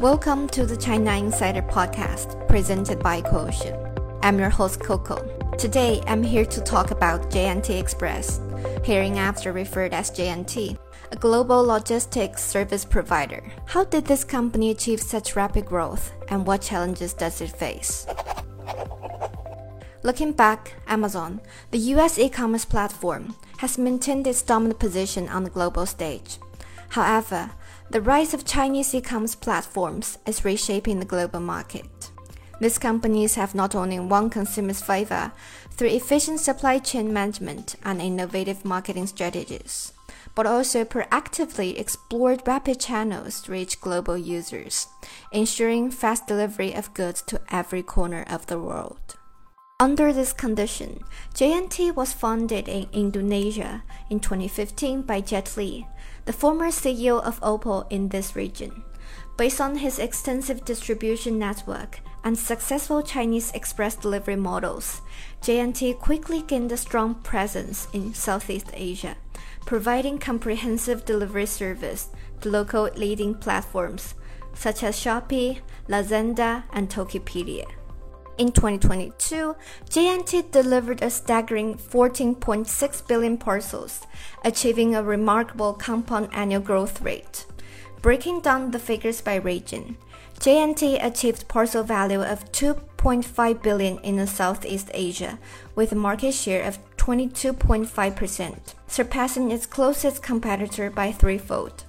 Welcome to the China Insider Podcast, presented by Quotient. I'm your host Coco. Today, I'm here to talk about J&T Express, hereinafter referred as J&T, a global logistics service provider. How did this company achieve such rapid growth, and what challenges does it face? Looking back, Amazon, the US e commerce platform, has maintained its dominant position on the global stage. However, the rise of Chinese e-commerce platforms is reshaping the global market. These companies have not only won consumers' favor through efficient supply chain management and innovative marketing strategies, but also proactively explored rapid channels to reach global users, ensuring fast delivery of goods to every corner of the world. Under this condition, J&T was founded in Indonesia in 2015 by Jet Li, the former CEO of Oppo in this region. Based on his extensive distribution network and successful Chinese express delivery models, J&T quickly gained a strong presence in Southeast Asia, providing comprehensive delivery service to local leading platforms such as Shopee, Lazada, and Tokopedia. In 2022, J&T delivered a staggering 14.6 billion parcels, achieving a remarkable compound annual growth rate. Breaking down the figures by region, J&T achieved parcel value of 2.5 billion in Southeast Asia, with a market share of 22.5%, surpassing its closest competitor by threefold.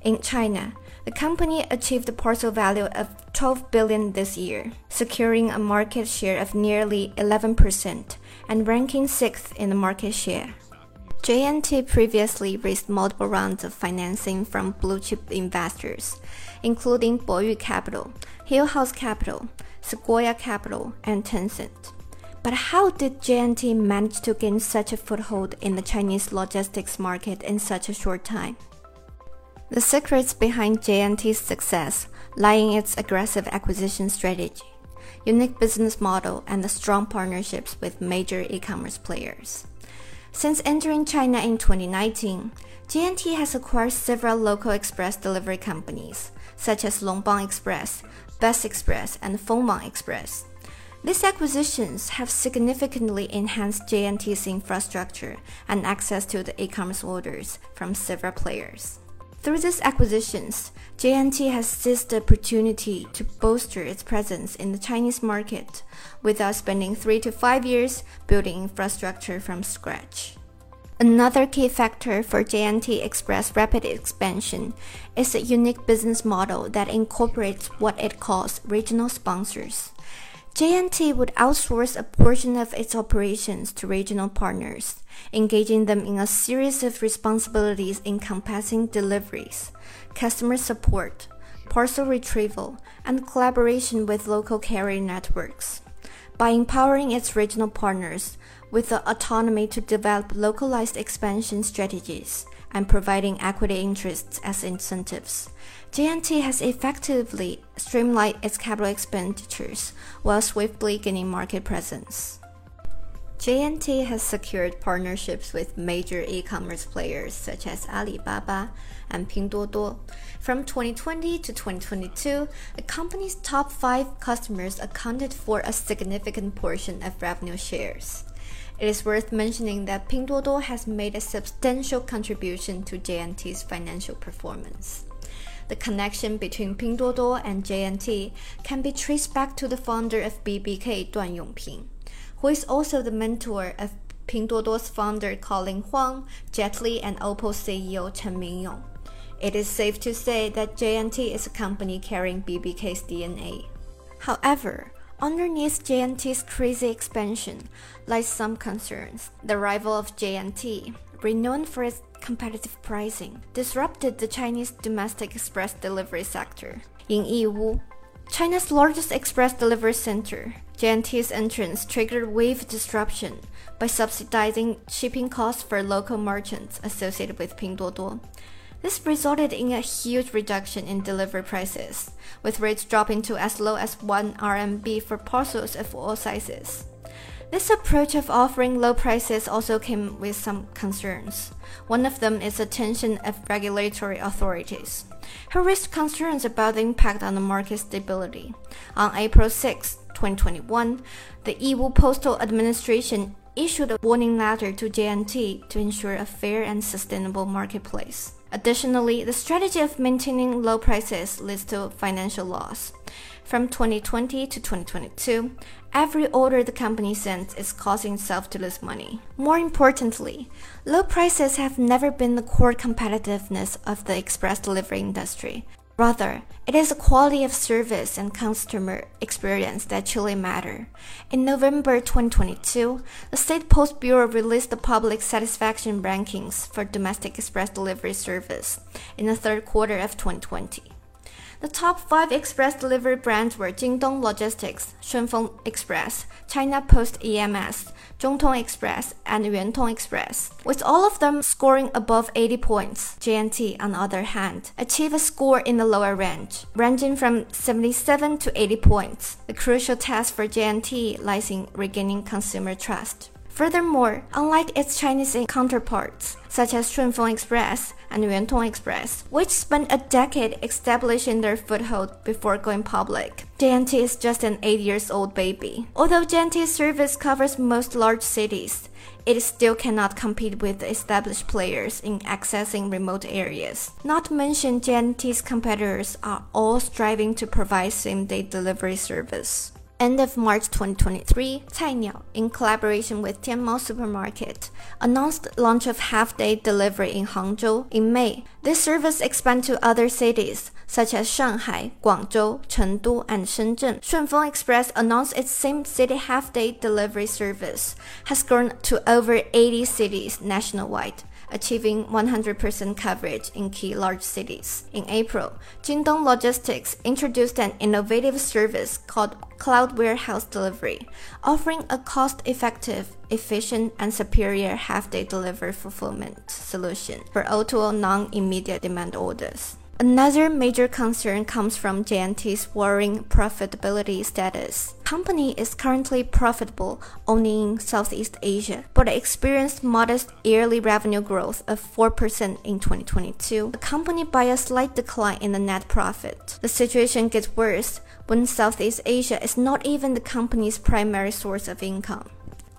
In China, the company achieved a parcel value of 12 billion this year, securing a market share of nearly 11% and ranking 6th in the market share. J&T previously raised multiple rounds of financing from blue chip investors, including Boyu Capital, Hillhouse Capital, Sequoia Capital, and Tencent. But how did J&T manage to gain such a foothold in the Chinese logistics market in such a short time? The secrets behind J&T's success lie in its aggressive acquisition strategy, unique business model, and the strong partnerships with major e-commerce players. Since entering China in 2019, J&T has acquired several local express delivery companies, such as Longbang Express, Best Express, and Fengwang Express. These acquisitions have significantly enhanced J&T's infrastructure and access to the e-commerce orders from several players. Through these acquisitions, J&T has seized the opportunity to bolster its presence in the Chinese market without spending three to five years building infrastructure from scratch. Another key factor for J&T Express rapid expansion is a unique business model that incorporates what it calls regional sponsors. J&T would outsource a portion of its operations to regional partners, engaging them in a series of responsibilities encompassing deliveries, customer support, parcel retrieval, and collaboration with local carrier networks. By empowering its regional partners with the autonomy to develop localized expansion strategies, and providing equity interests as incentives. J&T has effectively streamlined its capital expenditures while swiftly gaining market presence. J&T has secured partnerships with major e-commerce players such as Alibaba and Pinduoduo. From 2020 to 2022, the company's top 5 customers accounted for a significant portion of revenue shares. It is worth mentioning that Pinduoduo has made a substantial contribution to J&T's financial performance. The connection between Pinduoduo and J&T can be traced back to the founder of BBK, Duan Yongping, who is also the mentor of Pinduoduo's founder Colin Huang, Jet Li, and Oppo CEO Chen Mingyong. It is safe to say that J&T is a company carrying BBK's DNA. However, Underneath J&T's crazy expansion lies some concerns. The rival of J&T, renowned for its competitive pricing, disrupted the Chinese domestic express delivery sector. In Yiwu, China's largest express delivery center, J&T's entrance triggered wave disruption by subsidizing shipping costs for local merchants associated with Pinduoduo. This resulted in a huge reduction in delivery prices, with rates dropping to as low as 1 RMB for parcels of all sizes. This approach of offering low prices also came with some concerns. One of them is the tension of regulatory authorities, who raised concerns about the impact on the market stability. On April 6, 2021, the Yiwu Postal Administration issued a warning letter to J&T to ensure a fair and sustainable marketplace. Additionally, the strategy of maintaining low prices leads to financial loss. From 2020 to 2022, every order the company sends is causing itself to lose money. More importantly, low prices have never been the core competitiveness of the express delivery industry. Rather, it is the quality of service and customer experience that truly matter. In November 2022, the State Post Bureau released the public satisfaction rankings for domestic express delivery service in the third quarter of 2020. The top five express delivery brands were Jingdong Logistics, Shunfeng Express, China Post EMS, Zhongtong Express, and Yuantong Express. With all of them scoring above 80 points, J&T, on the other hand, achieved a score in the lower range, ranging from 77 to 80 points. The crucial task for J&T lies in regaining consumer trust. Furthermore, unlike its Chinese counterparts, such as Shunfeng Express and Yuantong Express, which spent a decade establishing their foothold before going public, J&T is just an 8 years old baby. Although J&T's service covers most large cities, it still cannot compete with established players in accessing remote areas. Not to mention, J&T's competitors are all striving to provide same day delivery service end of March 2023, Cainiao, in collaboration with Tianmao Supermarket, announced launch of half-day delivery in Hangzhou in May. This service expand to other cities such as Shanghai, Guangzhou, Chengdu, and Shenzhen. Shunfeng Express announced its same-city half-day delivery service has grown to over 80 cities nationwide achieving 100% coverage in key large cities. In April, Jingdong Logistics introduced an innovative service called Cloud Warehouse Delivery, offering a cost-effective, efficient, and superior half-day delivery fulfillment solution for O2O non-immediate demand orders. Another major concern comes from J&T's worrying profitability status. Company is currently profitable only in Southeast Asia, but it experienced modest yearly revenue growth of 4% in 2022, accompanied by a slight decline in the net profit. The situation gets worse when Southeast Asia is not even the company's primary source of income.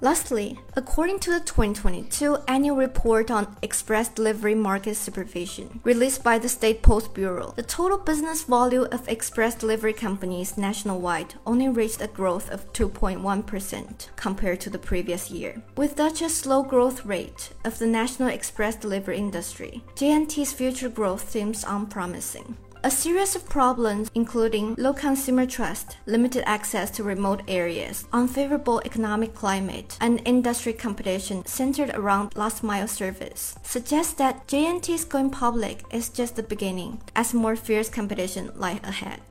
Lastly, according to the 2022 annual report on express delivery market supervision released by the State Post Bureau, the total business volume of express delivery companies nationwide only reached a growth of 2.1% compared to the previous year. With such a slow growth rate of the national express delivery industry, J&T's future growth seems unpromising. A series of problems, including low consumer trust, limited access to remote areas, unfavorable economic climate, and industry competition centered around last mile service, suggest that J&T's going public is just the beginning, as more fierce competition lie ahead.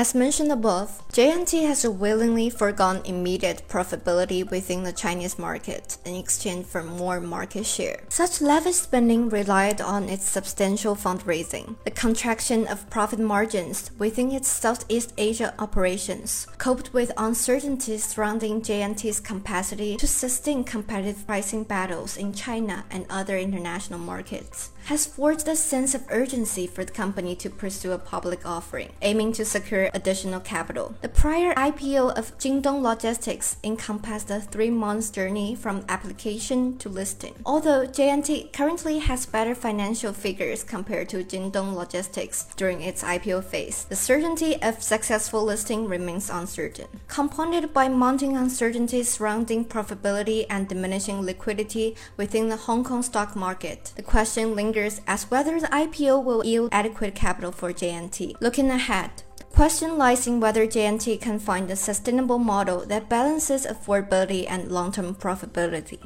As mentioned above, J&T has willingly foregone immediate profitability within the Chinese market in exchange for more market share. Such lavish spending relied on its substantial fundraising. The contraction of profit margins within its Southeast Asia operations coped with uncertainties surrounding J&T's capacity to sustain competitive pricing battles in China and other international markets has forged a sense of urgency for the company to pursue a public offering, aiming to secure additional capital. The prior IPO of Jingdong Logistics encompassed a three month journey from application to listing. Although J&T currently has better financial figures compared to Jingdong Logistics during its IPO phase, the certainty of successful listing remains uncertain. Compounded by mounting uncertainties surrounding profitability and diminishing liquidity within the Hong Kong stock market, the question lingers lingers as whether the IPO will yield adequate capital for J&T. Looking ahead, question lies in whether J&T can find a sustainable model that balances affordability and long-term profitability.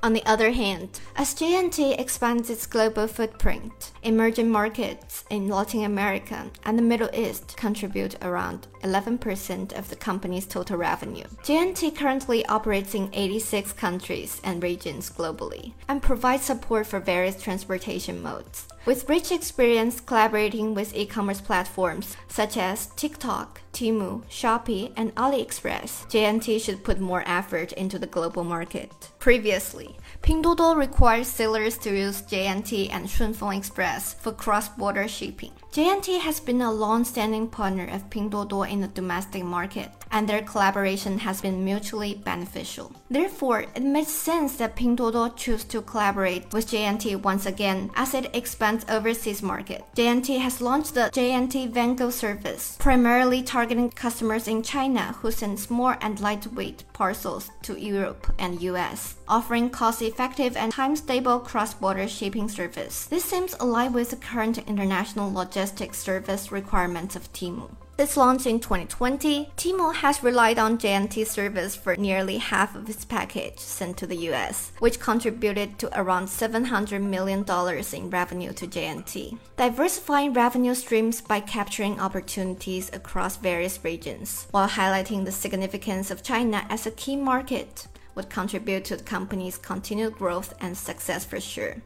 On the other hand, as J&T expands its global footprint, emerging markets in Latin America and the Middle East contribute around 11% of the company's total revenue. J&T currently operates in 86 countries and regions globally and provides support for various transportation modes. With rich experience collaborating with e commerce platforms such as TikTok, Temu, Shopee, and AliExpress, J&T should put more effort into the global market. Previously, Pinduoduo required sellers to use J&T and Shunfeng Express for cross-border shipping. J&T has been a long-standing partner of Pinduoduo in the domestic market, and their collaboration has been mutually beneficial. Therefore, it makes sense that Pinduoduo choose to collaborate with J&T once again as it expands overseas market. J&T has launched the J&T Vango service, primarily targeting customers in China who send small and lightweight parcels to Europe and US, offering cost-effective and time-stable cross-border shipping service. This seems aligned with the current international logistics service requirements of Temu. Since launch in 2020, Temu has relied on J&T service for nearly half of its package sent to the US, which contributed to around $700 million in revenue to J&T. Diversifying revenue streams by capturing opportunities across various regions, while highlighting the significance of China as a key market, would contribute to the company's continued growth and success for sure.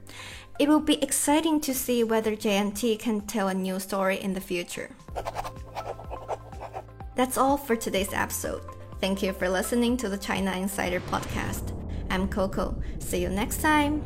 It will be exciting to see whether J&T can tell a new story in the future. That's all for today's episode. Thank you for listening to the China Insider Podcast. I'm Coco. See you next time.